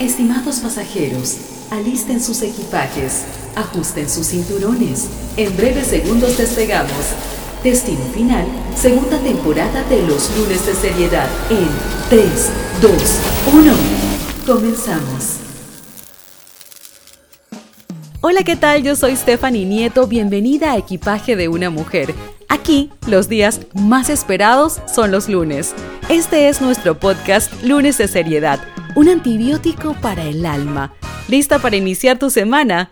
Estimados pasajeros, alisten sus equipajes, ajusten sus cinturones. En breves segundos despegamos. Destino final, segunda temporada de los lunes de seriedad en 3, 2, 1. Comenzamos. Hola, ¿qué tal? Yo soy Stephanie Nieto, bienvenida a Equipaje de una Mujer. Aquí, los días más esperados son los lunes. Este es nuestro podcast Lunes de Seriedad, un antibiótico para el alma. ¿Lista para iniciar tu semana?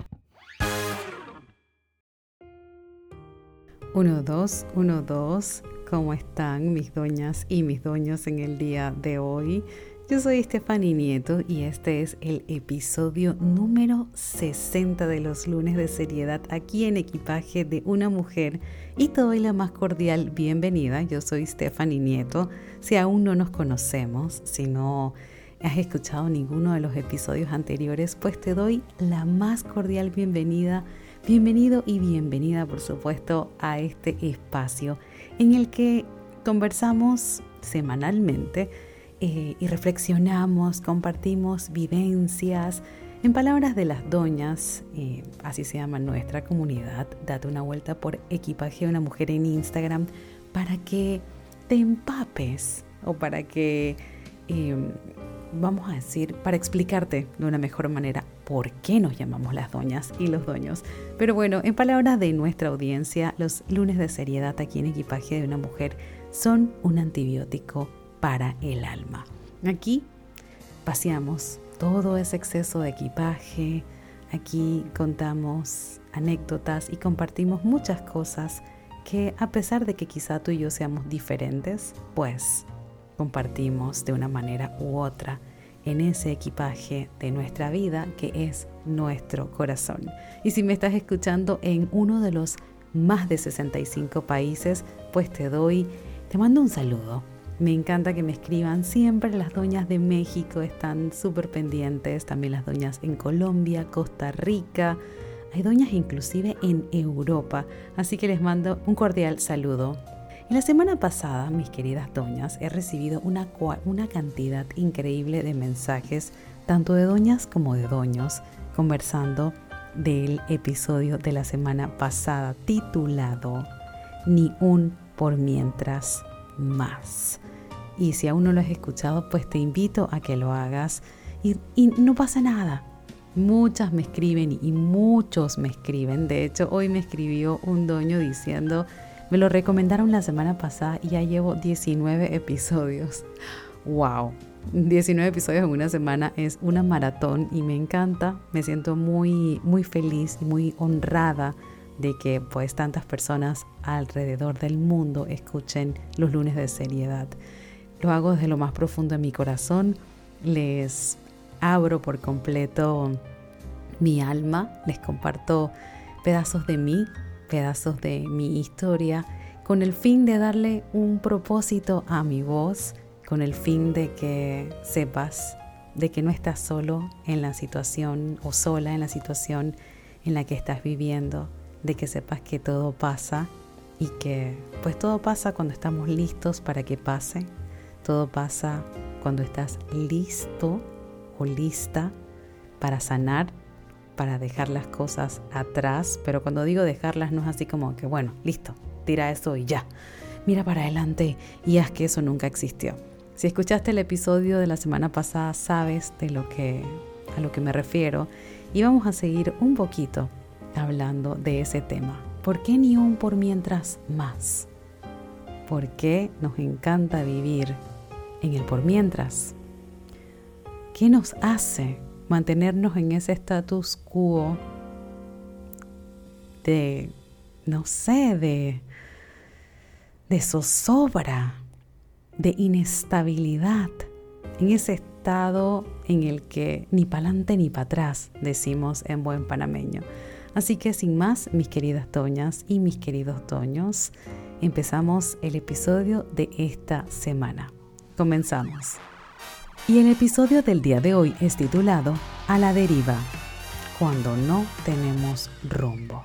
1, 2, 1, 2. ¿Cómo están mis doñas y mis doños en el día de hoy? Yo soy Stephanie Nieto y este es el episodio número 60 de los lunes de seriedad aquí en equipaje de una mujer y te doy la más cordial bienvenida. Yo soy Stephanie Nieto. Si aún no nos conocemos, si no has escuchado ninguno de los episodios anteriores, pues te doy la más cordial bienvenida. Bienvenido y bienvenida, por supuesto, a este espacio en el que conversamos semanalmente eh, y reflexionamos, compartimos vivencias. En palabras de las doñas, eh, así se llama nuestra comunidad, date una vuelta por equipaje de una mujer en Instagram para que te empapes o para que, em, vamos a decir, para explicarte de una mejor manera por qué nos llamamos las doñas y los doños. Pero bueno, en palabras de nuestra audiencia, los lunes de seriedad aquí en equipaje de una mujer son un antibiótico para el alma. Aquí paseamos todo ese exceso de equipaje, aquí contamos anécdotas y compartimos muchas cosas que a pesar de que quizá tú y yo seamos diferentes, pues compartimos de una manera u otra en ese equipaje de nuestra vida que es nuestro corazón. Y si me estás escuchando en uno de los más de 65 países, pues te doy, te mando un saludo me encanta que me escriban. Siempre las doñas de México están súper pendientes. También las doñas en Colombia, Costa Rica. Hay doñas inclusive en Europa. Así que les mando un cordial saludo. En la semana pasada, mis queridas doñas, he recibido una, una cantidad increíble de mensajes, tanto de doñas como de doños, conversando del episodio de la semana pasada titulado Ni un por mientras más. Y si aún no lo has escuchado, pues te invito a que lo hagas. Y, no pasa nada. Muchas me escriben y muchos me escriben. De hecho, hoy me escribió un doño diciendo, me lo recomendaron la semana pasada y ya llevo 19 episodios. ¡Wow! 19 episodios en una semana es una maratón y me encanta. Me siento muy, muy feliz y muy honrada de que pues tantas personas alrededor del mundo escuchen los lunes de seriedad. Lo hago desde lo más profundo de mi corazón. Les abro por completo mi alma, les comparto pedazos de mí, pedazos de mi historia, con el fin de darle un propósito a mi voz, con el fin de que sepas de que no estás solo en la situación o sola en la situación en la que estás viviendo, de que sepas que todo pasa y que pues todo pasa cuando estamos listos para que pase, todo pasa cuando estás listo o lista para sanar, para dejar las cosas atrás. Pero cuando digo dejarlas no es así como que, bueno, listo, tira eso y ya. Mira para adelante y haz que eso nunca existió. Si escuchaste el episodio de la semana pasada, sabes de lo que a lo que me refiero y vamos a seguir un poquito hablando de ese tema. ¿Por qué ni un por mientras más? ¿Por qué nos encanta vivir en el por mientras. ¿Qué nos hace mantenernos en ese status quo de, no sé, de, de zozobra, de inestabilidad, en ese estado en el que ni para adelante ni para atrás, decimos en buen panameño? Así que sin más, mis queridas doñas y mis queridos doños, empezamos el episodio de esta semana. Comenzamos. Y el episodio del día de hoy es titulado A la deriva, cuando no tenemos rumbo.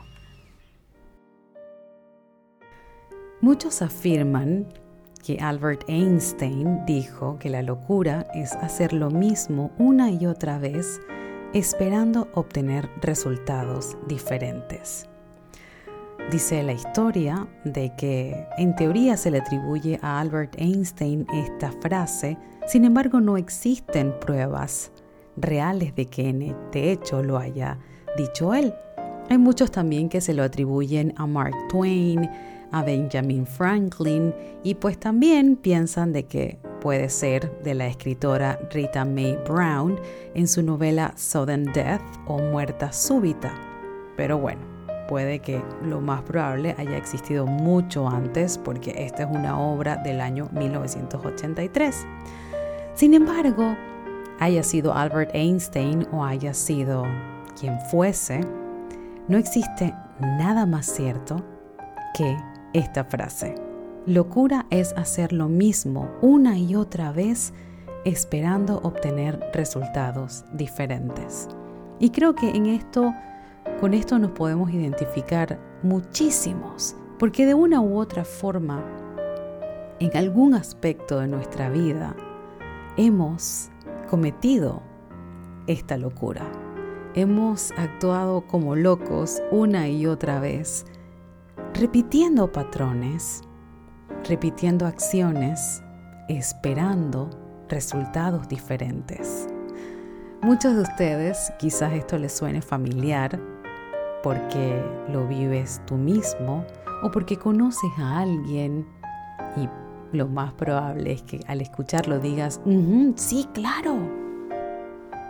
Muchos afirman que Albert Einstein dijo que la locura es hacer lo mismo una y otra vez esperando obtener resultados diferentes. Dice la historia de que en teoría se le atribuye a Albert Einstein esta frase, sin embargo no existen pruebas reales de que de hecho lo haya dicho él. Hay muchos también que se lo atribuyen a Mark Twain, a Benjamin Franklin y pues también piensan de que puede ser de la escritora Rita Mae Brown en su novela Sudden Death o Muerta Súbita. Pero bueno, puede que lo más probable haya existido mucho antes porque esta es una obra del año 1983. Sin embargo, haya sido Albert Einstein o haya sido quien fuese, no existe nada más cierto que esta frase. Locura es hacer lo mismo una y otra vez esperando obtener resultados diferentes. Y creo que en esto con esto nos podemos identificar muchísimos, porque de una u otra forma, en algún aspecto de nuestra vida, hemos cometido esta locura. Hemos actuado como locos una y otra vez, repitiendo patrones, repitiendo acciones, esperando resultados diferentes. Muchos de ustedes quizás esto les suene familiar porque lo vives tú mismo o porque conoces a alguien y lo más probable es que al escucharlo digas, sí, claro.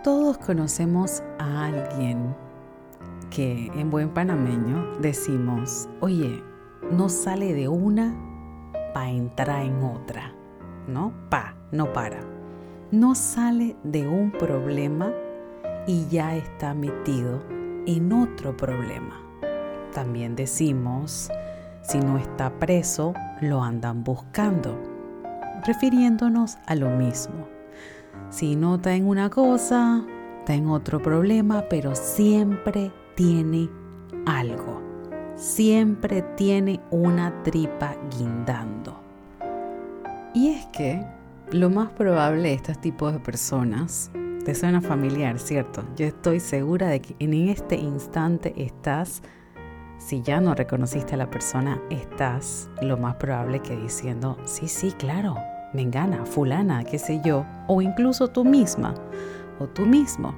Todos conocemos a alguien que en buen panameño decimos, oye, no sale de una para entrar en otra, ¿no? Pa, no para. No sale de un problema y ya está metido en otro problema. También decimos, si no está preso, lo andan buscando, refiriéndonos a lo mismo. Si no está en una cosa, está en otro problema, pero siempre tiene algo. Siempre tiene una tripa guindando. Y es que lo más probable de estos tipos de personas te suena familiar, ¿cierto? Yo estoy segura de que en este instante estás, si ya no reconociste a la persona, estás lo más probable que diciendo, sí, sí, claro, me engana, fulana, qué sé yo, o incluso tú misma o tú mismo.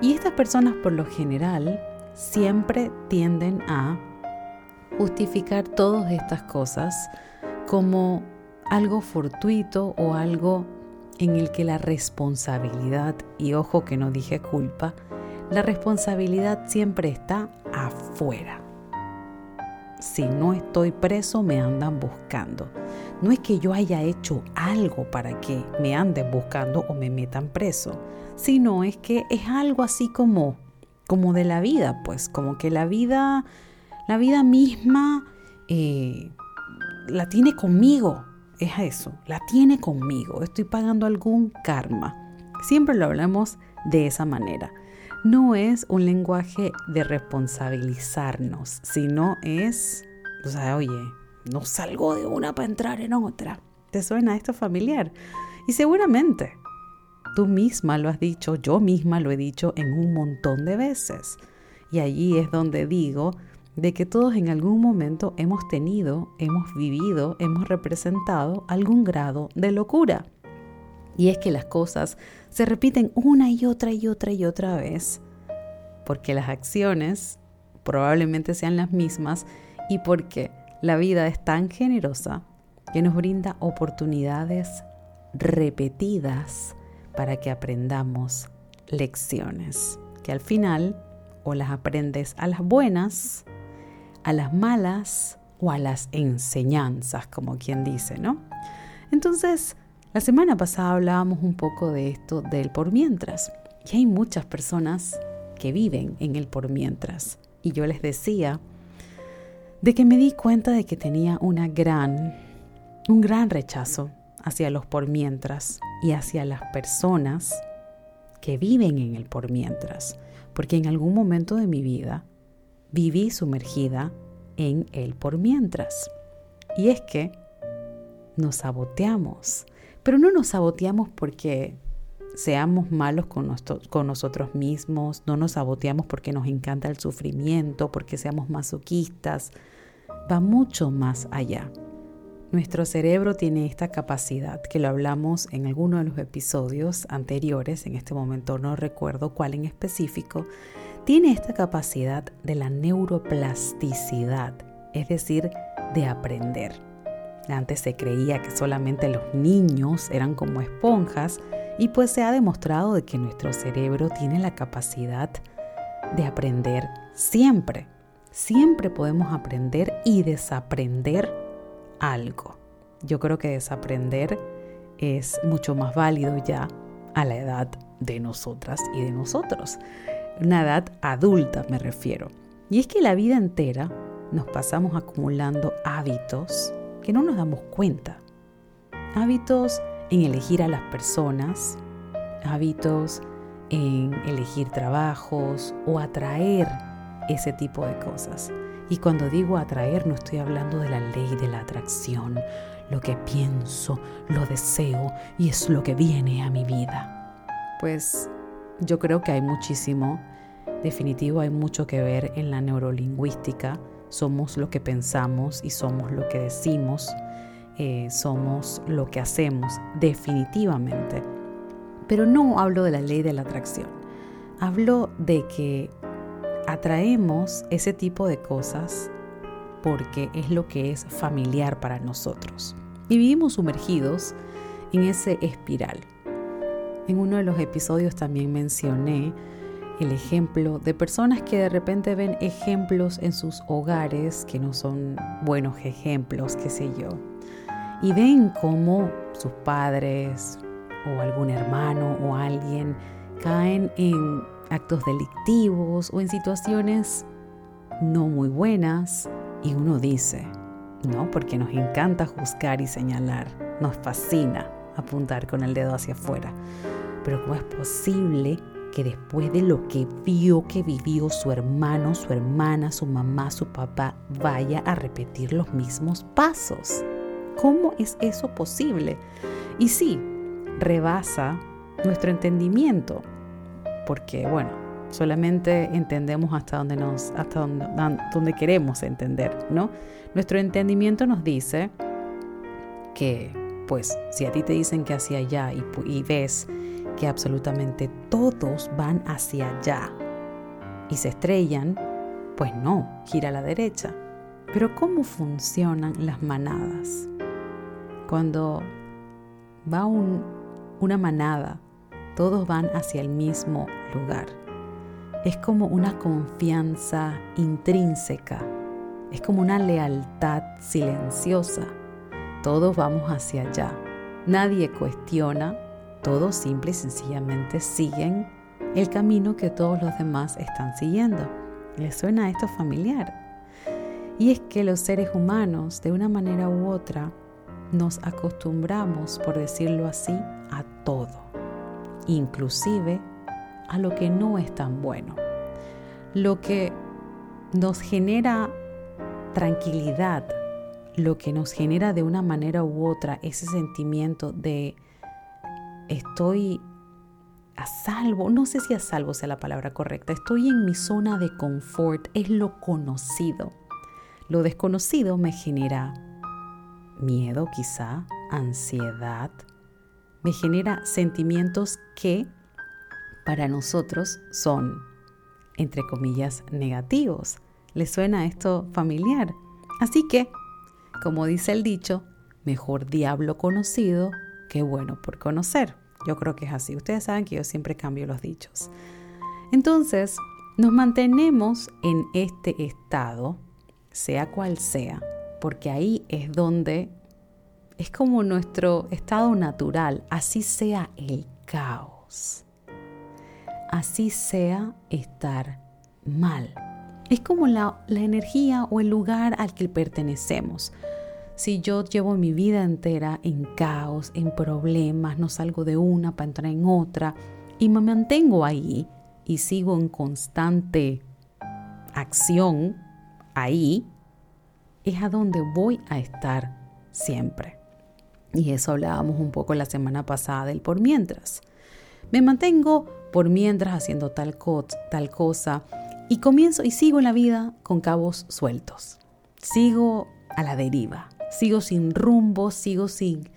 Y estas personas por lo general siempre tienden a justificar todas estas cosas como algo fortuito o algo en el que la responsabilidad, y ojo que no dije culpa, la responsabilidad siempre está afuera. Si no estoy preso, me andan buscando. No es que yo haya hecho algo para que me anden buscando o me metan preso, sino es que es algo así como, como de la vida, pues, como que la vida, la vida misma eh, la tiene conmigo, es eso, la tiene conmigo, estoy pagando algún karma. Siempre lo hablamos de esa manera. No es un lenguaje de responsabilizarnos, sino es, o sea, oye, no salgo de una para entrar en otra. ¿Te suena esto familiar? Y seguramente tú misma lo has dicho, yo misma lo he dicho en un montón de veces. Y allí es donde digo, de que todos en algún momento hemos tenido, hemos vivido, hemos representado algún grado de locura. Y es que las cosas se repiten una y otra y otra y otra vez, porque las acciones probablemente sean las mismas y porque la vida es tan generosa que nos brinda oportunidades repetidas para que aprendamos lecciones, que al final o las aprendes a las buenas a las malas o a las enseñanzas, como quien dice, ¿no? Entonces, la semana pasada hablábamos un poco de esto del por mientras. Y hay muchas personas que viven en el por mientras. Y yo les decía de que me di cuenta de que tenía una gran, un gran rechazo hacia los por mientras y hacia las personas que viven en el por mientras. Porque en algún momento de mi vida viví sumergida en el por mientras. Y es que nos saboteamos. Pero no nos saboteamos porque seamos malos con, con, nosotros mismos, no nos saboteamos porque nos encanta el sufrimiento, porque seamos masoquistas. Va mucho más allá. Nuestro cerebro tiene esta capacidad, que lo hablamos en alguno de los episodios anteriores, en este momento no recuerdo cuál en específico, tiene esta capacidad de la neuroplasticidad, es decir, de aprender. Antes se creía que solamente los niños eran como esponjas y pues se ha demostrado de que nuestro cerebro tiene la capacidad de aprender siempre. Siempre podemos aprender y desaprender algo. Yo creo que desaprender es mucho más válido ya a la edad de nosotras y de nosotros. Una edad adulta me refiero. Y es que la vida entera nos pasamos acumulando hábitos que no nos damos cuenta. Hábitos en elegir a las personas, hábitos en elegir trabajos o atraer ese tipo de cosas. Y cuando digo atraer no estoy hablando de la ley de la atracción. Lo que pienso, lo deseo y es lo que viene a mi vida. Pues yo creo que hay muchísimo, definitivo hay mucho que ver en la neurolingüística. Somos lo que pensamos y somos lo que decimos. Eh, somos lo que hacemos, definitivamente. Pero no hablo de la ley de la atracción. Hablo de que atraemos ese tipo de cosas porque es lo que es familiar para nosotros. Y vivimos sumergidos en ese espiral. En uno de los episodios también mencioné el ejemplo de personas que de repente ven ejemplos en sus hogares que no son buenos ejemplos, qué sé yo, y ven cómo sus padres o algún hermano o alguien caen en actos delictivos o en situaciones no muy buenas y uno dice, no, porque nos encanta juzgar y señalar, nos fascina apuntar con el dedo hacia afuera. Pero ¿cómo es posible que después de lo que vio que vivió su hermano, su hermana, su mamá, su papá, vaya a repetir los mismos pasos? ¿Cómo es eso posible? Y sí, rebasa nuestro entendimiento porque bueno, solamente entendemos hasta donde nos hasta donde, donde queremos entender, ¿no? Nuestro entendimiento nos dice que pues si a ti te dicen que hacia allá y, y ves que absolutamente todos van hacia allá y se estrellan, pues no, gira a la derecha. Pero ¿cómo funcionan las manadas? Cuando va un, una manada todos van hacia el mismo lugar. Es como una confianza intrínseca, es como una lealtad silenciosa. Todos vamos hacia allá. Nadie cuestiona, todos simple y sencillamente siguen el camino que todos los demás están siguiendo. ¿Les suena esto familiar? Y es que los seres humanos, de una manera u otra, nos acostumbramos, por decirlo así, a todo inclusive a lo que no es tan bueno. Lo que nos genera tranquilidad, lo que nos genera de una manera u otra ese sentimiento de estoy a salvo, no sé si a salvo sea la palabra correcta, estoy en mi zona de confort, es lo conocido. Lo desconocido me genera miedo quizá, ansiedad, me genera sentimientos que para nosotros son, entre comillas, negativos. ¿Les suena esto familiar? Así que, como dice el dicho, mejor diablo conocido que bueno por conocer. Yo creo que es así. Ustedes saben que yo siempre cambio los dichos. Entonces, nos mantenemos en este estado, sea cual sea, porque ahí es donde es como nuestro estado natural, así sea el caos, así sea estar mal. Es como la, energía o el lugar al que pertenecemos. Si yo llevo mi vida entera en caos, en problemas, no salgo de una para entrar en otra y me mantengo ahí y sigo en constante acción ahí, es a donde voy a estar siempre. Y eso hablábamos un poco la semana pasada del por mientras. Me mantengo por mientras haciendo tal, tal cosa y comienzo y sigo la vida con cabos sueltos. Sigo a la deriva, sigo sin rumbo, sigo sin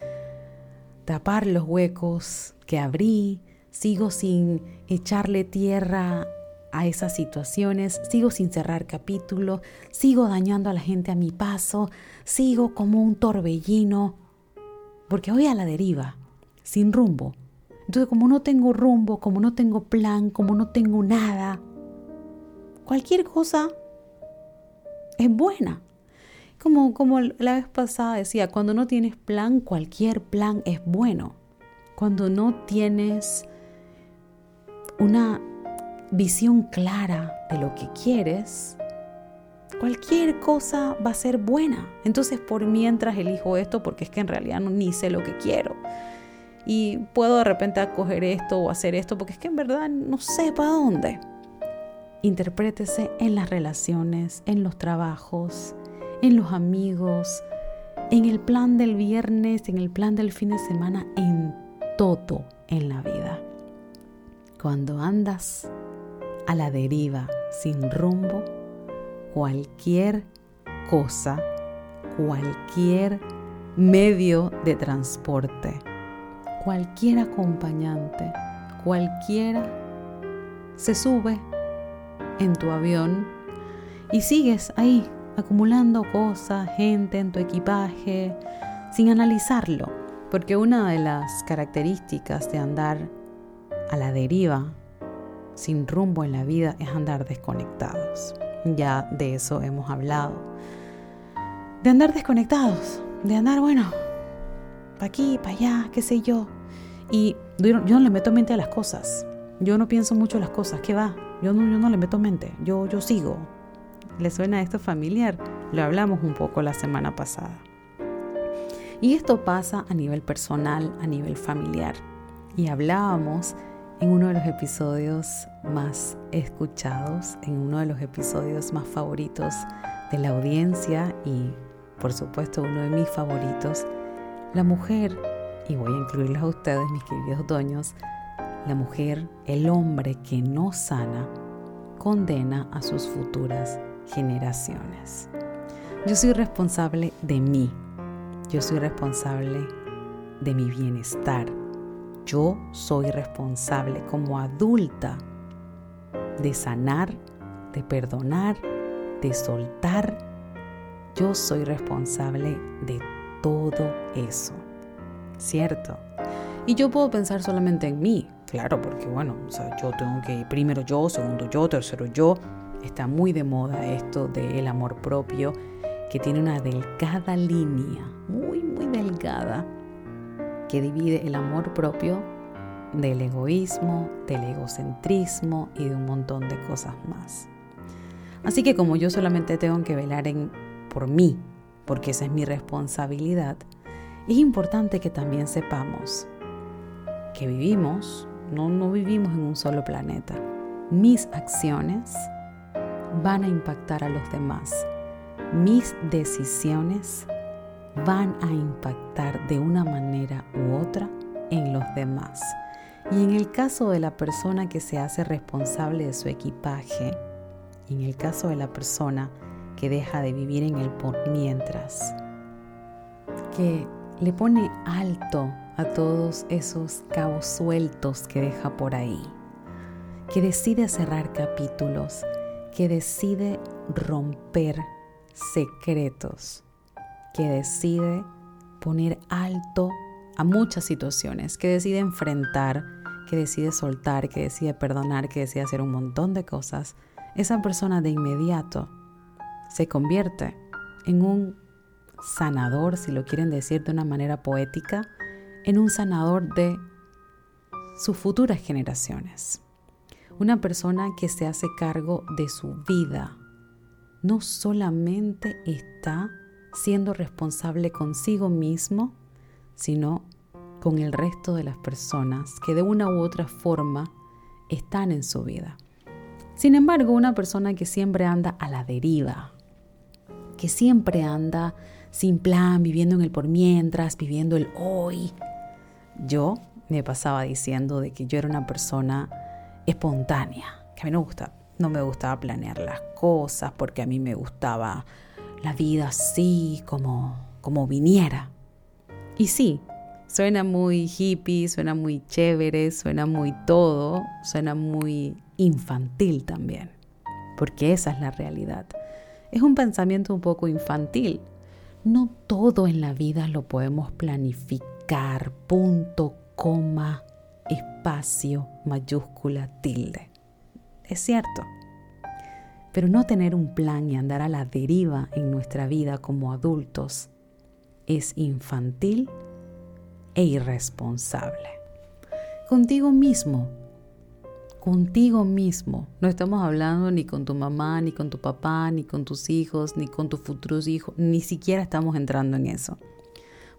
tapar los huecos que abrí, sigo sin echarle tierra a esas situaciones, sigo sin cerrar capítulos, sigo dañando a la gente a mi paso, sigo como un torbellino, porque voy a la deriva, sin rumbo. Entonces, como no tengo rumbo, como no tengo plan, como no tengo nada, cualquier cosa es buena. Como, como la vez pasada decía, cuando no tienes plan, cualquier plan es bueno. Cuando no tienes una visión clara de lo que quieres, cualquier cosa va a ser buena. Entonces por mientras elijo esto porque es que en realidad no, ni sé lo que quiero. Y puedo de repente acoger esto o hacer esto porque es que en verdad no sé para dónde. Interprétese en las relaciones, en los trabajos, en los amigos, en el plan del viernes, en el plan del fin de semana, en todo en la vida. Cuando andas a la deriva sin rumbo, cualquier cosa, cualquier medio de transporte, cualquier acompañante, cualquiera se sube en tu avión y sigues ahí acumulando cosas, gente en tu equipaje, sin analizarlo. Porque una de las características de andar a la deriva sin rumbo en la vida es andar desconectados. Ya de eso hemos hablado. De andar desconectados, de andar, bueno, para aquí, para allá, qué sé yo. Y yo, no le meto mente a las cosas. Yo no pienso mucho las cosas. ¿Qué va? Yo no, yo no le meto mente. Yo, yo sigo. ¿Le suena esto familiar? Lo hablamos un poco la semana pasada. Y esto pasa a nivel personal, a nivel familiar. Y hablábamos en uno de los episodios más escuchados, en uno de los episodios más favoritos de la audiencia y por supuesto uno de mis favoritos, la mujer, y voy a incluirlos a ustedes, mis queridos doños, la mujer, el hombre que no sana, condena a sus futuras generaciones. Yo soy responsable de mí, yo soy responsable de mi bienestar, yo soy responsable como adulta de sanar, de perdonar, de soltar. Yo soy responsable de todo eso. ¿Cierto? Y yo puedo pensar solamente en mí, claro, porque bueno, o sea, yo tengo que primero yo, segundo yo, tercero yo. Está muy de moda esto del amor propio, que tiene una delgada línea, muy, muy delgada, que divide el amor propio del egoísmo, del egocentrismo y de un montón de cosas más. Así que como yo solamente tengo que velar en, por mí, porque esa es mi responsabilidad, es importante que también sepamos que vivimos, no, no vivimos en un solo planeta. Mis acciones van a impactar a los demás. Mis decisiones van a impactar de una manera u otra en los demás. Y en el caso de la persona que se hace responsable de su equipaje, y en el caso de la persona que deja de vivir en el por mientras, que le pone alto a todos esos cabos sueltos que deja por ahí, que decide cerrar capítulos, que decide romper secretos, que decide poner alto a muchas situaciones, que decide enfrentar, que decide soltar, que decide perdonar, que decide hacer un montón de cosas, esa persona de inmediato se convierte en un sanador, si lo quieren decir de una manera poética, en un sanador de sus futuras generaciones. Una persona que se hace cargo de su vida. No solamente está siendo responsable consigo mismo, sino con el resto de las personas que de una u otra forma están en su vida. Sin embargo, una persona que siempre anda a la deriva, que siempre anda sin plan, viviendo en el por mientras, viviendo el hoy. Yo me pasaba diciendo de que yo era una persona espontánea, que a mí no, gusta, no me gustaba planear las cosas porque a mí me gustaba la vida así como, como viniera. Y sí, suena muy hippie, suena muy chévere, suena muy todo, suena muy infantil también, porque esa es la realidad. Es un pensamiento un poco infantil. No todo en la vida lo podemos planificar, punto, coma, espacio, mayúscula, tilde. Es cierto. Pero no tener un plan y andar a la deriva en nuestra vida como adultos es infantil e irresponsable. Contigo mismo, contigo mismo. No estamos hablando ni con tu mamá, ni con tu papá, ni con tus hijos, ni con tus futuros hijos, ni siquiera estamos entrando en eso.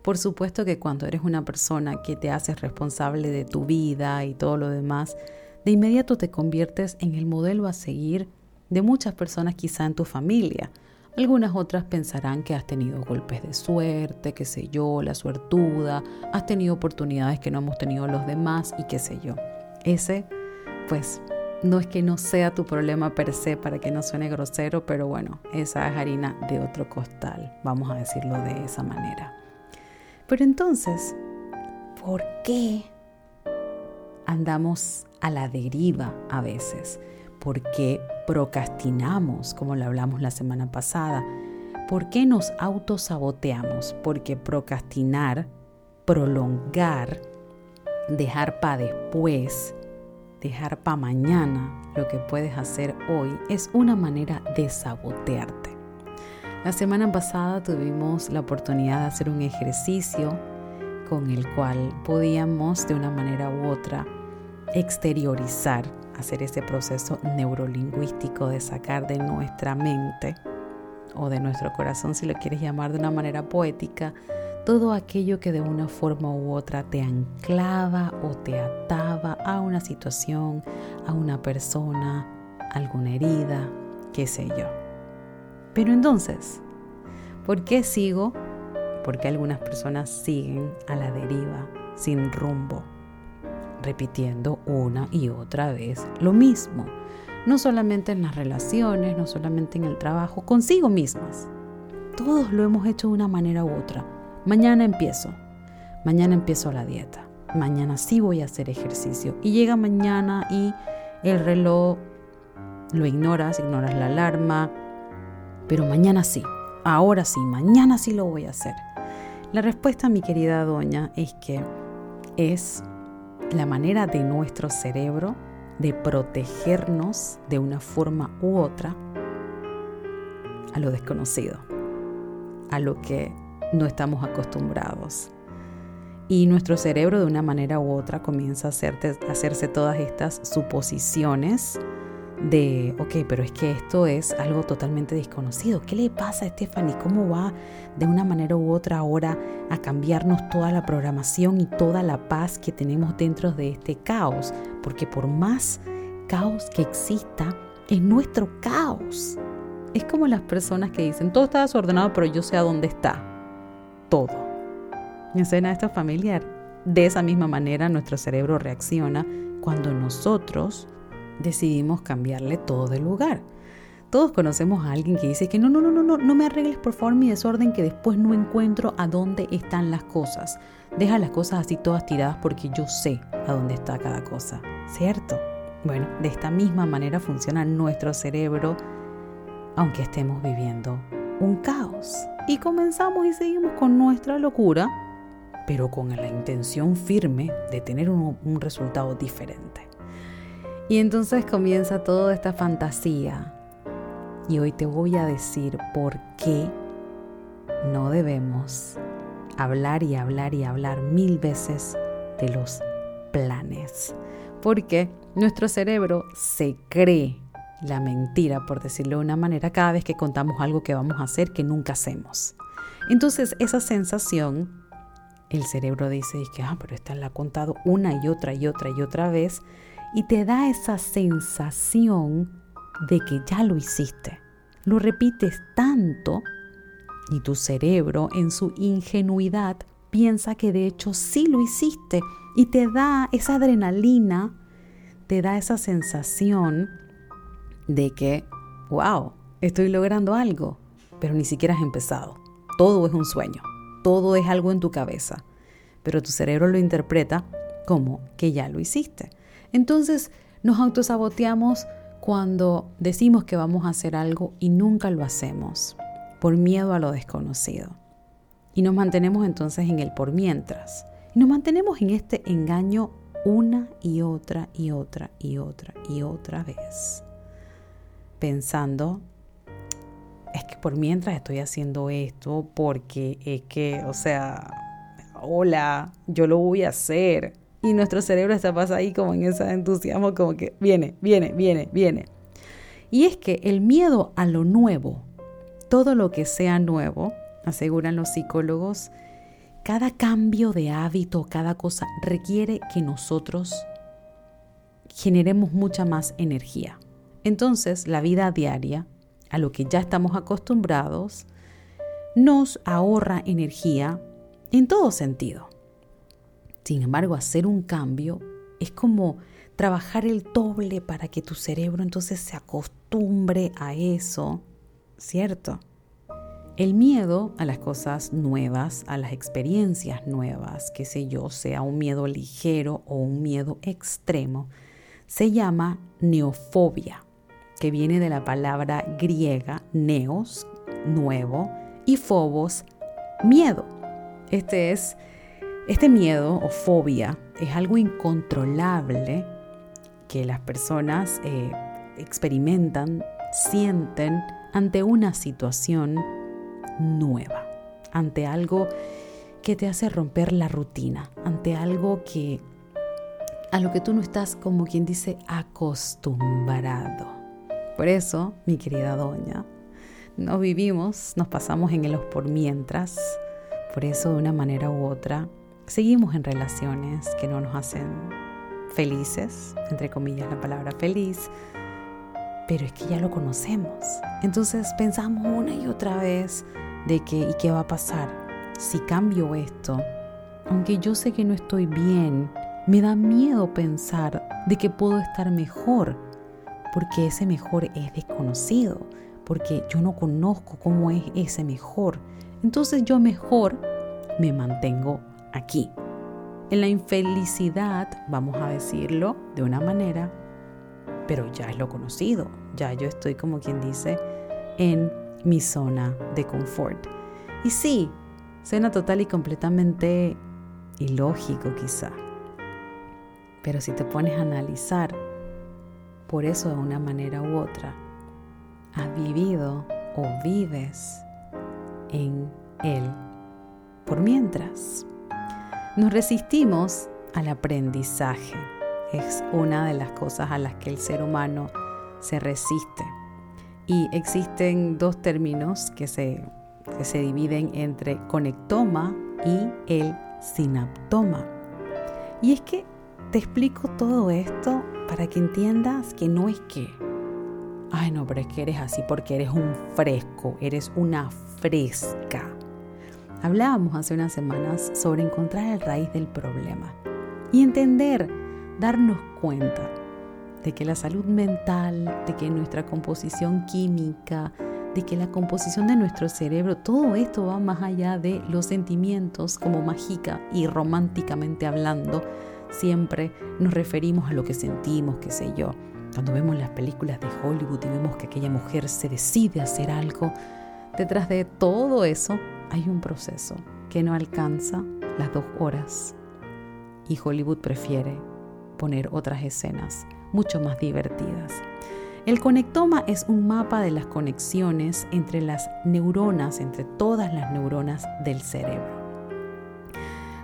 Por supuesto que cuando eres una persona que te haces responsable de tu vida y todo lo demás, de inmediato te conviertes en el modelo a seguir de muchas personas quizá en tu familia. Algunas otras pensarán que has tenido golpes de suerte, qué sé yo, la suertuda, has tenido oportunidades que no hemos tenido los demás y qué sé yo. Ese, pues, no es que no sea tu problema per se para que no suene grosero, pero bueno, esa es harina de otro costal, vamos a decirlo de esa manera. Pero entonces, ¿por qué andamos a la deriva a veces? ¿Por qué procrastinamos, como lo hablamos la semana pasada? ¿Por qué nos autosaboteamos? Porque procrastinar, prolongar, dejar para después, dejar para mañana lo que puedes hacer hoy es una manera de sabotearte. La semana pasada tuvimos la oportunidad de hacer un ejercicio con el cual podíamos de una manera u otra exteriorizar, hacer ese proceso neurolingüístico de sacar de nuestra mente o de nuestro corazón, si lo quieres llamar de una manera poética, todo aquello que de una forma u otra te anclaba o te ataba a una situación, a una persona, alguna herida, qué sé yo. Pero entonces, ¿por qué sigo? Porque algunas personas siguen a la deriva, sin rumbo, repitiendo una y otra vez lo mismo. No solamente en las relaciones, no solamente en el trabajo, consigo mismas. Todos lo hemos hecho de una manera u otra. Mañana empiezo. Mañana empiezo la dieta. Mañana sí voy a hacer ejercicio. Y llega mañana y el reloj lo ignoras, ignoras la alarma, pero mañana sí, ahora sí, mañana sí lo voy a hacer. La respuesta, mi querida doña, es que es la manera de nuestro cerebro de protegernos de una forma u otra a lo desconocido, a lo que no estamos acostumbrados. Y nuestro cerebro de una manera u otra comienza a, hacerse todas estas suposiciones de, ok, pero es que esto es algo totalmente desconocido. ¿Qué le pasa a Stephanie? ¿Cómo va de una manera u otra ahora a cambiarnos toda la programación y toda la paz que tenemos dentro de este caos? Porque por más caos que exista, es nuestro caos. Es como las personas que dicen, todo está desordenado, pero yo sé a dónde está. Todo. ¿Me suena esto familiar? De esa misma manera nuestro cerebro reacciona cuando nosotros decidimos cambiarle todo de lugar. Todos conocemos a alguien que dice que no, no, no, no, no, no me arregles por favor mi desorden que después no encuentro a dónde están las cosas. Deja las cosas así todas tiradas porque yo sé a dónde está cada cosa, ¿cierto? Bueno, de esta misma manera funciona nuestro cerebro aunque estemos viviendo un caos. Y comenzamos y seguimos con nuestra locura, pero con la intención firme de tener un, un resultado diferente. Y entonces comienza toda esta fantasía. Y hoy te voy a decir por qué no debemos hablar y hablar y hablar mil veces de los planes. Porque nuestro cerebro se cree la mentira, por decirlo de una manera, cada vez que contamos algo que vamos a hacer que nunca hacemos. Entonces esa sensación, el cerebro dice que, ah, pero esta la ha contado una y otra y otra y otra vez y te da esa sensación de que ya lo hiciste. Lo repites tanto Y tu cerebro, en su ingenuidad, piensa que de hecho sí lo hiciste y te da esa adrenalina, te da esa sensación de que, wow, estoy logrando algo, pero ni siquiera has empezado. Todo es un sueño, todo es algo en tu cabeza, pero tu cerebro lo interpreta como que ya lo hiciste. Entonces nos autosaboteamos cuando decimos que vamos a hacer algo y nunca lo hacemos por miedo a lo desconocido. Y nos mantenemos entonces en el por mientras. Y nos mantenemos en este engaño una y otra y otra y otra y otra vez. Pensando, es que por mientras estoy haciendo esto, porque es que, o sea, hola, yo lo voy a hacer. Y nuestro cerebro está pasa ahí como en ese entusiasmo, como que viene, viene, viene, viene. Y es que el miedo a lo nuevo, todo lo que sea nuevo, aseguran los psicólogos, cada cambio de hábito, cada cosa requiere que nosotros generemos mucha más energía. Entonces, la vida diaria, a lo que ya estamos acostumbrados, nos ahorra energía en todo sentido. Sin embargo, hacer un cambio es como trabajar el doble para que tu cerebro entonces se acostumbre a eso, ¿cierto? El miedo a las cosas nuevas, a las experiencias nuevas, que sé yo, sea un miedo ligero o un miedo extremo, se llama neofobia, que viene de la palabra griega neos, nuevo, y phobos, miedo. Este es este miedo o fobia es algo incontrolable que las personas eh, experimentan, sienten ante una situación nueva, ante algo que te hace romper la rutina, ante algo que a lo que tú no estás como quien dice acostumbrado. Por eso, mi querida doña, no vivimos, nos pasamos en el por mientras, por eso de una manera u otra seguimos en relaciones que no nos hacen felices, entre comillas la palabra feliz, pero es que ya lo conocemos. Entonces pensamos una y otra vez de que, ¿y qué va a pasar? Si cambio esto, aunque yo sé que no estoy bien, me da miedo pensar de que puedo estar mejor, porque ese mejor es desconocido, porque yo no conozco cómo es ese mejor. Entonces yo mejor me mantengo aquí. En la infelicidad, vamos a decirlo de una manera, pero ya es lo conocido, ya yo estoy como quien dice en mi zona de confort. Y sí, suena total y completamente ilógico quizá. Pero si te pones a analizar, por eso de una manera u otra, has vivido o vives en él por mientras. Nos resistimos al aprendizaje. Es una de las cosas a las que el ser humano se resiste. Y existen dos términos que se, se dividen entre conectoma y el sinaptoma. Y es que te explico todo esto para que entiendas que no es que, ay no, pero es que eres así porque eres un fresco, eres una fresca. Hablábamos hace unas semanas sobre encontrar el raíz del problema y entender, darnos cuenta de que la salud mental, de que nuestra composición química, de que la composición de nuestro cerebro, todo esto va más allá de los sentimientos como mágica y románticamente hablando. Siempre nos referimos a lo que sentimos, qué sé yo. Cuando vemos las películas de Hollywood y vemos que aquella mujer se decide hacer algo, detrás de todo eso hay un proceso que no alcanza las dos horas. Y Hollywood prefiere poner otras escenas mucho más divertidas. El conectoma es un mapa de las conexiones entre las neuronas, entre todas las neuronas del cerebro.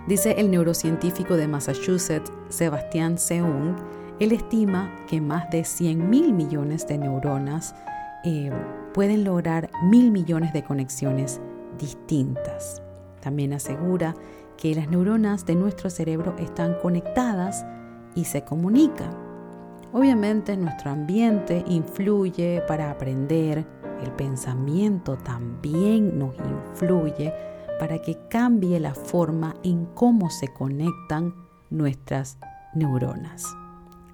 Dice el neurocientífico de Massachusetts, Sebastián Seung, él estima que más de 100 mil millones de neuronas eh, pueden lograr mil millones de conexiones distintas. También asegura que las neuronas de nuestro cerebro están conectadas y se comunican. Obviamente nuestro ambiente influye para aprender, el pensamiento también nos influye para que cambie la forma en cómo se conectan nuestras neuronas.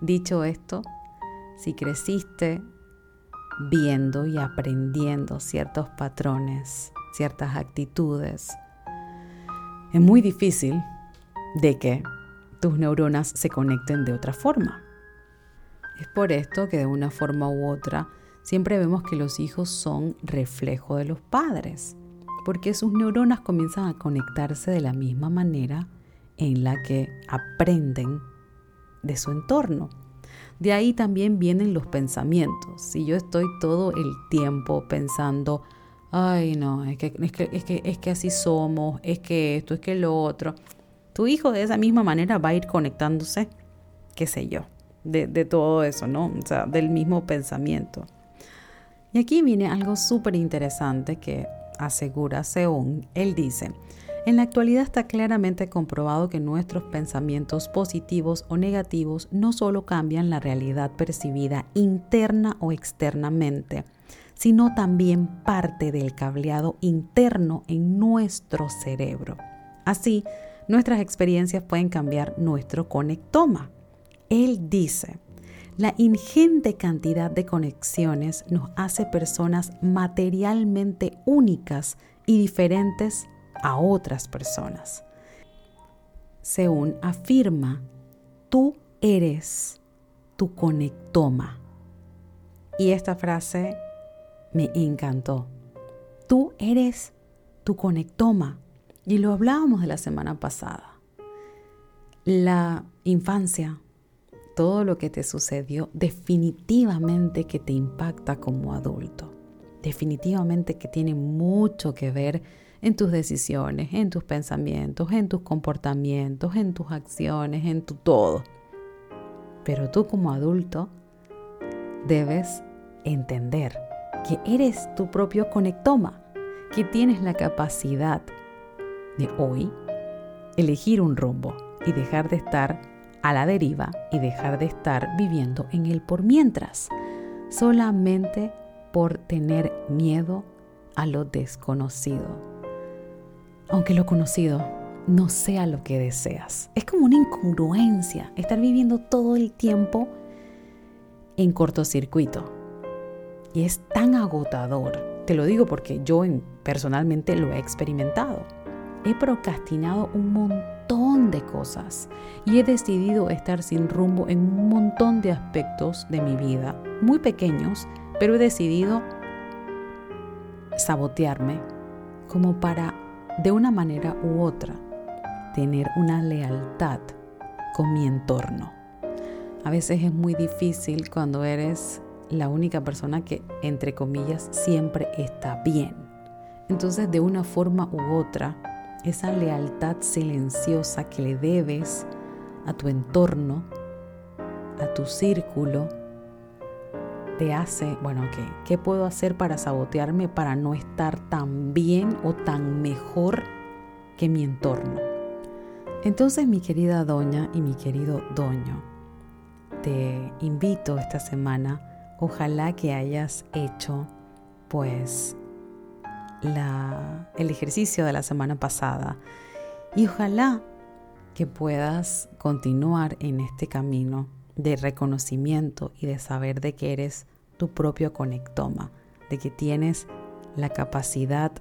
Dicho esto, si creciste viendo y aprendiendo ciertos patrones, ciertas actitudes, es muy difícil de que tus neuronas se conecten de otra forma. Es por esto que de una forma u otra siempre vemos que los hijos son reflejo de los padres, porque sus neuronas comienzan a conectarse de la misma manera en la que aprenden de su entorno. De ahí también vienen los pensamientos. Si yo estoy todo el tiempo pensando, ay no, es que, es que, es que, es que así somos, es que esto, es que lo otro, tu hijo de esa misma manera va a ir conectándose, qué sé yo, de, de todo eso, ¿no? O sea, del mismo pensamiento. Y aquí viene algo súper interesante que asegura Seung. Él dice, en la actualidad está claramente comprobado que nuestros pensamientos positivos o negativos no solo cambian la realidad percibida interna o externamente, sino también parte del cableado interno en nuestro cerebro. Así, nuestras experiencias pueden cambiar nuestro conectoma. Él dice, la ingente cantidad de conexiones nos hace personas materialmente únicas y diferentes a otras personas. Según afirma, tú eres tu conectoma. Y esta frase me encantó. Tú eres tu conectoma. Y lo hablábamos de la semana pasada. La infancia, todo lo que te sucedió, definitivamente que te impacta como adulto. Definitivamente que tiene mucho que ver en tus decisiones, en tus pensamientos, en tus comportamientos, en tus acciones, en tu todo. Pero tú como adulto debes entender que eres tu propio conectoma, que tienes la capacidad de hoy elegir un rumbo y dejar de estar a la deriva y dejar de estar viviendo en el por mientras, solamente por tener miedo a lo desconocido aunque lo conocido no sea lo que deseas. Es como una incongruencia estar viviendo todo el tiempo en cortocircuito. Y es tan agotador. Te lo digo porque yo personalmente lo he experimentado. He procrastinado un montón de cosas y he decidido estar sin rumbo en un montón de aspectos de mi vida, muy pequeños, pero he decidido sabotearme como para de una manera u otra, tener una lealtad con mi entorno. A veces es muy difícil cuando eres la única persona que, entre comillas, siempre está bien. Entonces, de una forma u otra, esa lealtad silenciosa que le debes a tu entorno, a tu círculo, te hace, bueno, ¿qué, ¿qué puedo hacer para sabotearme para no estar tan bien o tan mejor que mi entorno? Entonces, mi querida doña y mi querido doño, te invito esta semana, ojalá que hayas hecho pues el ejercicio de la semana pasada y ojalá que puedas continuar en este camino de reconocimiento y de saber de que eres tu propio conectoma, de que tienes la capacidad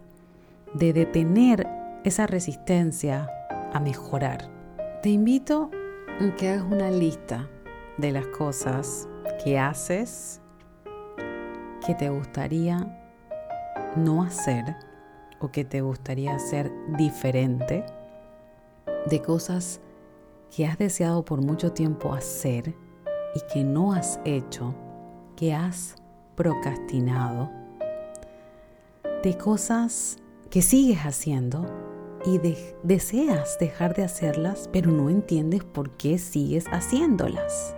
de detener esa resistencia a mejorar. Te invito a que hagas una lista de las cosas que haces que te gustaría no hacer o que te gustaría hacer diferente, de cosas que has deseado por mucho tiempo hacer y que no has hecho, que has procrastinado, de cosas que sigues haciendo y deseas dejar de hacerlas, pero no entiendes por qué sigues haciéndolas.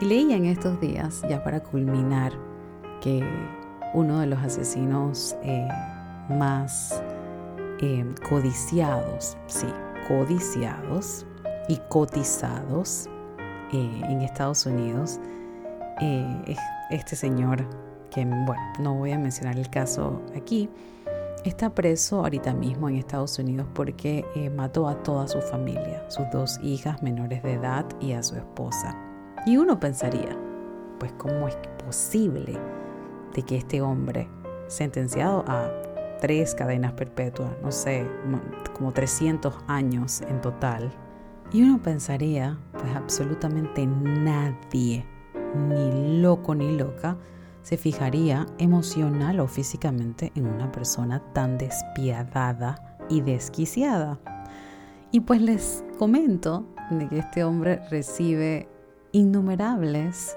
Y leía en estos días, ya para culminar, que uno de los asesinos eh, más eh, codiciados, sí, codiciados y cotizados eh, en Estados Unidos, eh, este señor que bueno, no voy a mencionar el caso aquí, está preso ahorita mismo en Estados Unidos porque mató a toda su familia, sus dos hijas menores de edad y a su esposa. Y uno pensaría, pues cómo es posible de que este hombre, sentenciado a tres cadenas perpetuas, no sé, como 300 años en total, y uno pensaría, pues absolutamente nadie, ni loco ni loca, se fijaría emocional o físicamente en una persona tan despiadada y desquiciada. Y pues les comento de que este hombre recibe innumerables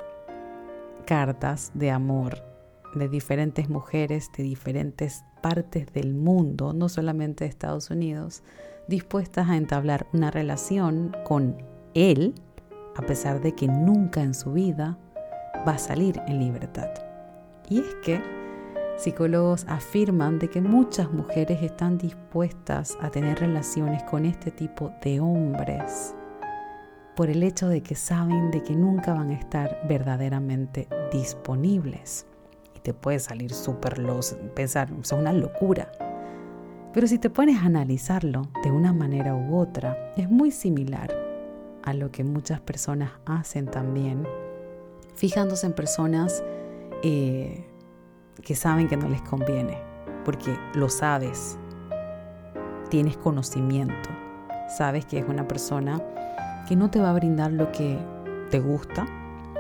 cartas de amor de diferentes mujeres de diferentes partes del mundo, no solamente de Estados Unidos, dispuestas a entablar una relación con él, a pesar de que nunca en su vida va a salir en libertad. Y es que psicólogos afirman de que muchas mujeres están dispuestas a tener relaciones con este tipo de hombres por el hecho de que saben de que nunca van a estar verdaderamente disponibles. Te puede salir súper los pensar, es una locura. Pero si te pones a analizarlo de una manera u otra, es muy similar a lo que muchas personas hacen también, fijándose en personas eh, que saben que no les conviene, porque lo sabes, tienes conocimiento, sabes que es una persona que no te va a brindar lo que te gusta,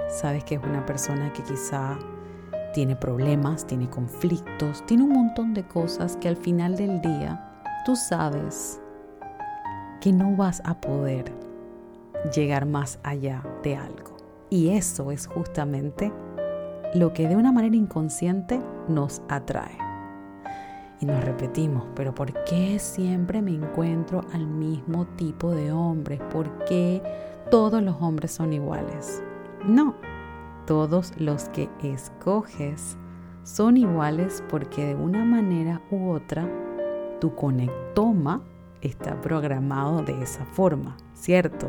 sabes que es una persona que quizá tiene problemas, tiene conflictos, tiene un montón de cosas que al final del día tú sabes que no vas a poder llegar más allá de algo. Y eso es justamente lo que de una manera inconsciente nos atrae. Y nos repetimos, pero ¿por qué siempre me encuentro al mismo tipo de hombres? ¿Por qué todos los hombres son iguales? No, todos los que escoges son iguales porque de una manera u otra tu conectoma está programado de esa forma, ¿cierto?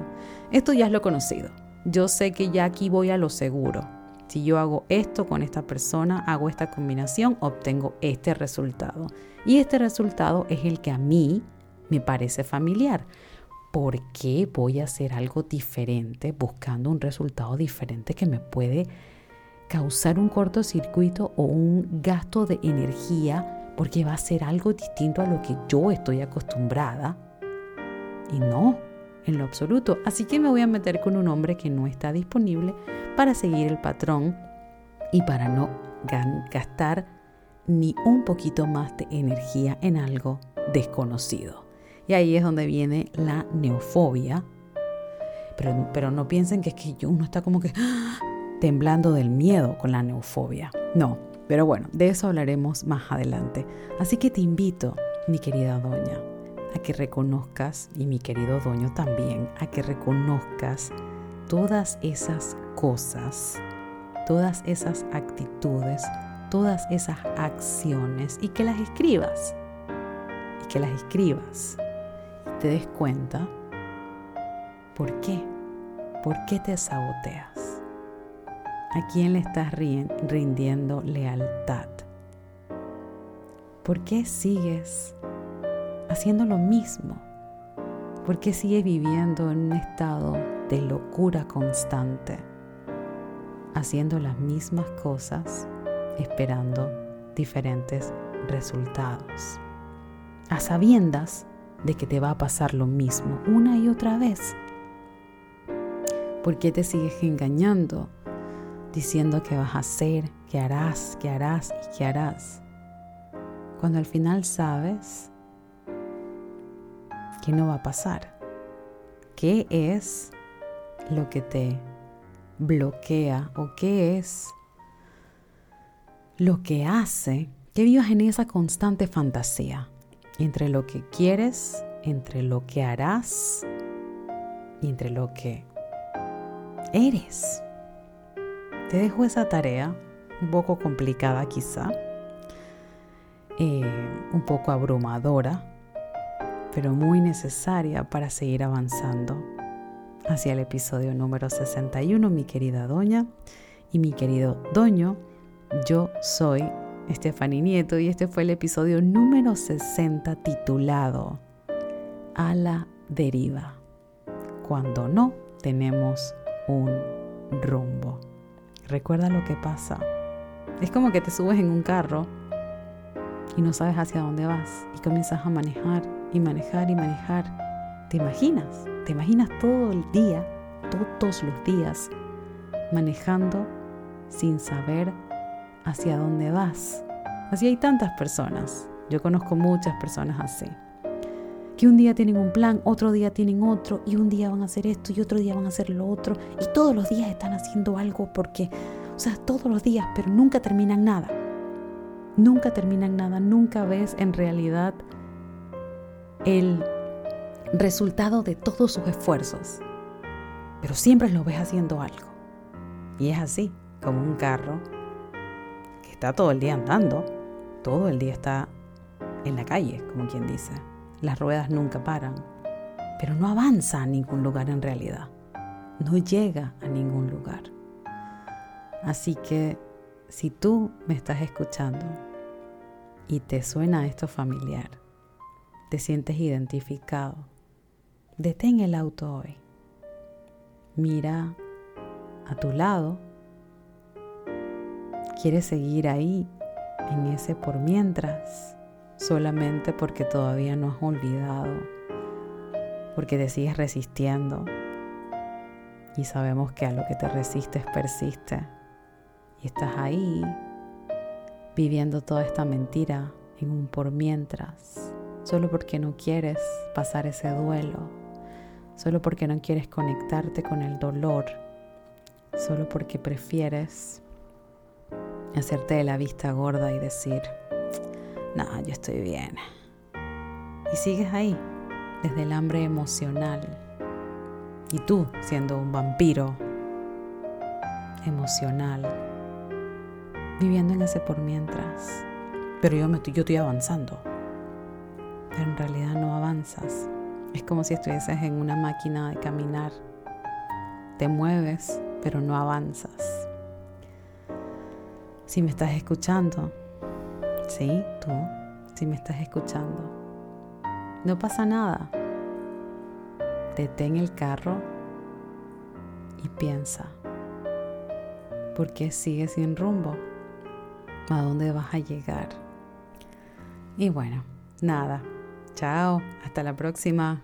Esto ya es lo conocido. Yo sé que ya aquí voy a lo seguro. Si yo hago esto con esta persona, hago esta combinación, obtengo este resultado. Y este resultado es el que a mí me parece familiar. ¿Por qué voy a hacer algo diferente buscando un resultado diferente que me puede causar un cortocircuito o un gasto de energía porque va a ser algo distinto a lo que yo estoy acostumbrada? Y no, en lo absoluto. Así que me voy a meter con un hombre que no está disponible para seguir el patrón y para no gastar ni un poquito más de energía en algo desconocido. Y ahí es donde viene la neofobia. Pero, pero no piensen que es que uno está como que ¡ah! temblando del miedo con la neofobia. No, pero bueno, de eso hablaremos más adelante. Así que te invito, mi querida doña, a que reconozcas, y mi querido dueño también, a que reconozcas todas esas cosas, todas esas actitudes, todas esas acciones y que las escribas. Y que las escribas. Te des cuenta por qué. ¿Por qué te saboteas? ¿A quién le estás rindiendo lealtad? ¿Por qué sigues haciendo lo mismo? ¿Por qué sigues viviendo en un estado de locura constante? Haciendo las mismas cosas, esperando diferentes resultados. A sabiendas de que te va a pasar lo mismo una y otra vez. ¿Por qué te sigues engañando? Diciendo que vas a hacer, que harás, que harás y que harás. Cuando al final sabes que no va a pasar. ¿Qué es lo que te bloquea o qué es lo que hace que vivas en esa constante fantasía entre lo que quieres, entre lo que harás y entre lo que eres? Te dejo esa tarea, un poco complicada quizá, eh, un poco abrumadora, pero muy necesaria para seguir avanzando hacia el episodio número 61, mi querida doña y mi querido doño, Yo soy Estefany Nieto y este fue el episodio número 60 titulado A la deriva, cuando no tenemos un rumbo. Recuerda lo que pasa. Es como que te subes en un carro y no sabes hacia dónde vas y comienzas a manejar y manejar y manejar. ¿Te imaginas? ¿Te imaginas todo el día, todos los días, manejando sin saber hacia dónde vas? Así hay tantas personas. Yo conozco muchas personas así. Que un día tienen un plan, otro día tienen otro, y un día van a hacer esto y otro día van a hacer lo otro, y todos los días están haciendo algo porque, o sea, todos los días, pero nunca terminan nada. Nunca terminan nada, nunca ves en realidad el resultado de todos sus esfuerzos, pero siempre lo ves haciendo algo. Y es así, como un carro está todo el día andando, todo el día está en la calle, como quien dice. Las ruedas nunca paran, pero no avanza a ningún lugar en realidad. No llega a ningún lugar. Así que si tú me estás escuchando y te suena esto familiar, te sientes identificado, detén el auto hoy. Mira a tu lado. ¿Quieres seguir ahí, en ese por mientras, solamente porque todavía no has olvidado, porque te sigues resistiendo? Y sabemos que a lo que te resistes persiste. Y estás ahí viviendo toda esta mentira en un por mientras, solo porque no quieres pasar ese duelo, solo porque no quieres conectarte con el dolor, solo porque prefieres hacerte de la vista gorda y decir, no, yo estoy bien. Y sigues ahí, desde el hambre emocional. Y tú siendo un vampiro emocional viviendo en ese por mientras. Pero yo, me estoy, yo estoy avanzando. Pero en realidad no avanzas. Es como si estuvieses en una máquina de caminar. Te mueves, pero no avanzas. Si me estás escuchando, sí, tú, si me estás escuchando, no pasa nada. Detén el carro y piensa, ¿por qué sigues sin rumbo? a dónde vas a llegar. Y bueno, nada. Chao, hasta la próxima.